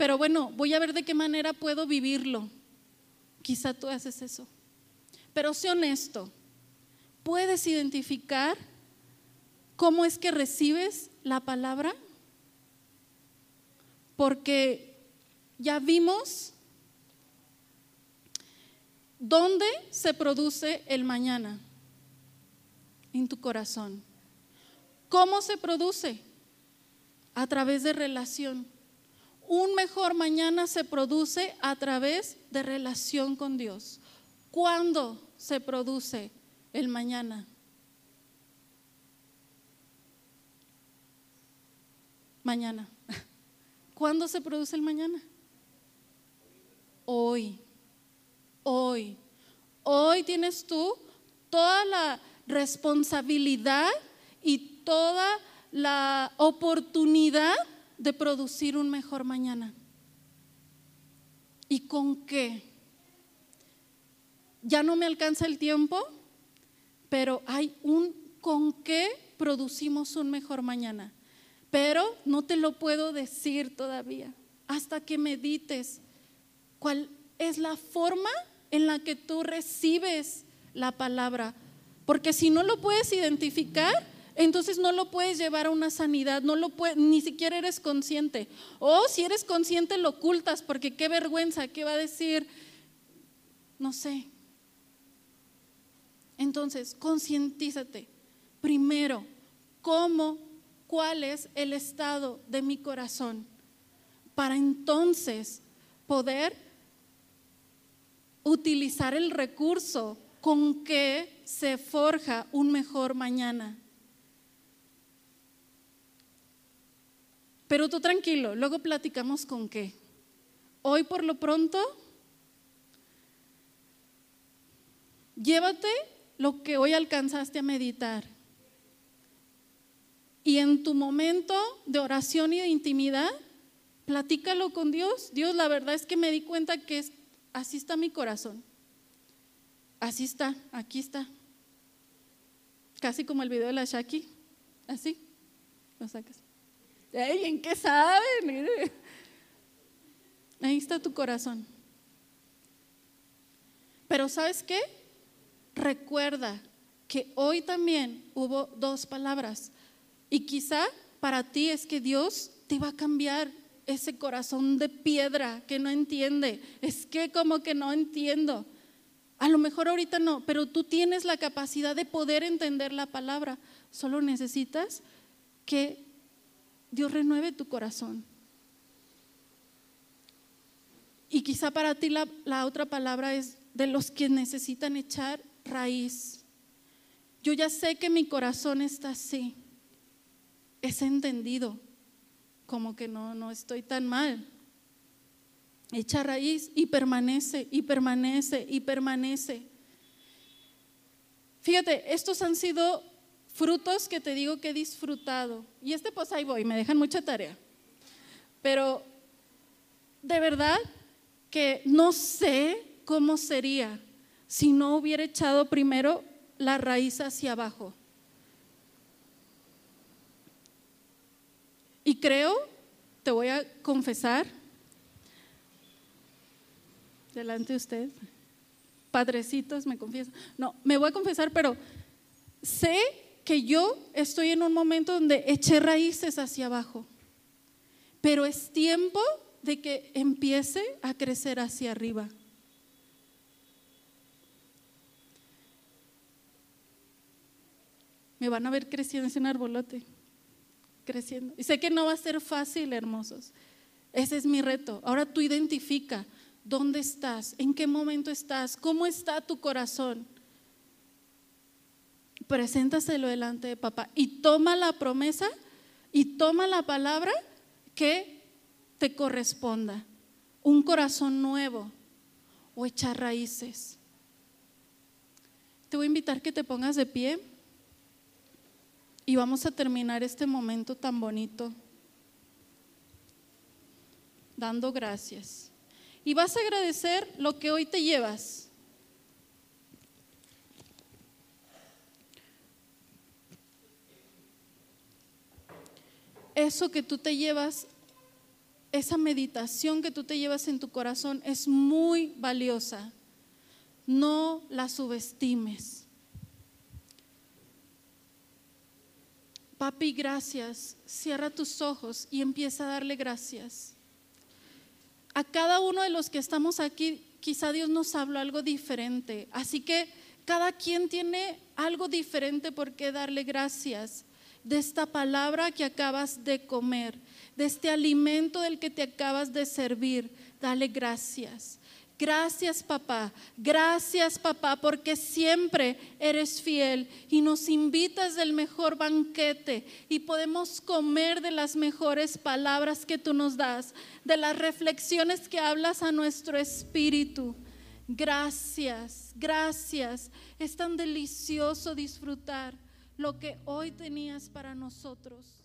Pero bueno, voy a ver de qué manera puedo vivirlo. Quizá tú haces eso. Pero sé honesto. ¿Puedes identificar cómo es que recibes la palabra? Porque ya vimos dónde se produce el mañana. En tu corazón. ¿Cómo se produce? A través de relación un mejor mañana se produce a través de relación con Dios. ¿Cuándo se produce el mañana? Mañana. ¿Cuándo se produce el mañana? Hoy. Hoy. Hoy tienes tú toda la responsabilidad y toda la oportunidad de producir un mejor mañana. ¿Y con qué? Ya no me alcanza el tiempo, pero hay un con qué producimos un mejor mañana. Pero no te lo puedo decir todavía hasta que medites cuál es la forma en la que tú recibes la palabra. Porque si no lo puedes identificar, entonces no lo puedes llevar a una sanidad, no lo puedes, ni siquiera eres consciente. O si eres consciente lo ocultas porque qué vergüenza, qué va a decir, no sé. Entonces, concientízate. Primero, ¿cómo, cuál es el estado de mi corazón? Para entonces poder utilizar el recurso con que se forja un mejor mañana. Pero tú tranquilo, luego platicamos con qué. Hoy por lo pronto, llévate lo que hoy alcanzaste a meditar. Y en tu momento de oración y de intimidad, platícalo con Dios. Dios, la verdad es que me di cuenta que es, así está mi corazón. Así está, aquí está. Casi como el video de la Shaki. Así. Lo sacas. ¿En qué sabe? Mire. Ahí está tu corazón. Pero ¿sabes qué? Recuerda que hoy también hubo dos palabras. Y quizá para ti es que Dios te va a cambiar ese corazón de piedra que no entiende. Es que como que no entiendo. A lo mejor ahorita no, pero tú tienes la capacidad de poder entender la palabra. Solo necesitas que Dios renueve tu corazón. Y quizá para ti la, la, otra palabra es de los que necesitan echar raíz. Yo ya sé que mi corazón está así. Es entendido. Como que no, no estoy tan mal. Echa raíz y permanece, y permanece, y permanece. Fíjate, estos han sido frutos que te digo que he disfrutado. Y este pues ahí voy, me dejan mucha tarea. Pero de verdad que no sé cómo sería si no hubiera echado primero la raíz hacia abajo. Y creo, te voy a confesar, delante de usted, padrecitos, me confieso. No, me voy a confesar, pero sé que yo estoy en un momento donde eché raíces hacia abajo, pero es tiempo de que empiece a crecer hacia arriba. Me van a ver creciendo ese arbolote, creciendo. Y sé que no va a ser fácil, hermosos. Ese es mi reto. Ahora tú identifica dónde estás, en qué momento estás, cómo está tu corazón preséntaselo delante de papá y toma la promesa y toma la palabra que te corresponda. Un corazón nuevo o echar raíces. Te voy a invitar que te pongas de pie y vamos a terminar este momento tan bonito dando gracias. Y vas a agradecer lo que hoy te llevas. Eso que tú te llevas, esa meditación que tú te llevas en tu corazón es muy valiosa. No la subestimes. Papi, gracias. Cierra tus ojos y empieza a darle gracias. A cada uno de los que estamos aquí, quizá Dios nos habló algo diferente. Así que cada quien tiene algo diferente por qué darle gracias de esta palabra que acabas de comer, de este alimento del que te acabas de servir. Dale gracias. Gracias papá, gracias papá, porque siempre eres fiel y nos invitas del mejor banquete y podemos comer de las mejores palabras que tú nos das, de las reflexiones que hablas a nuestro espíritu. Gracias, gracias. Es tan delicioso disfrutar lo que hoy tenías para nosotros.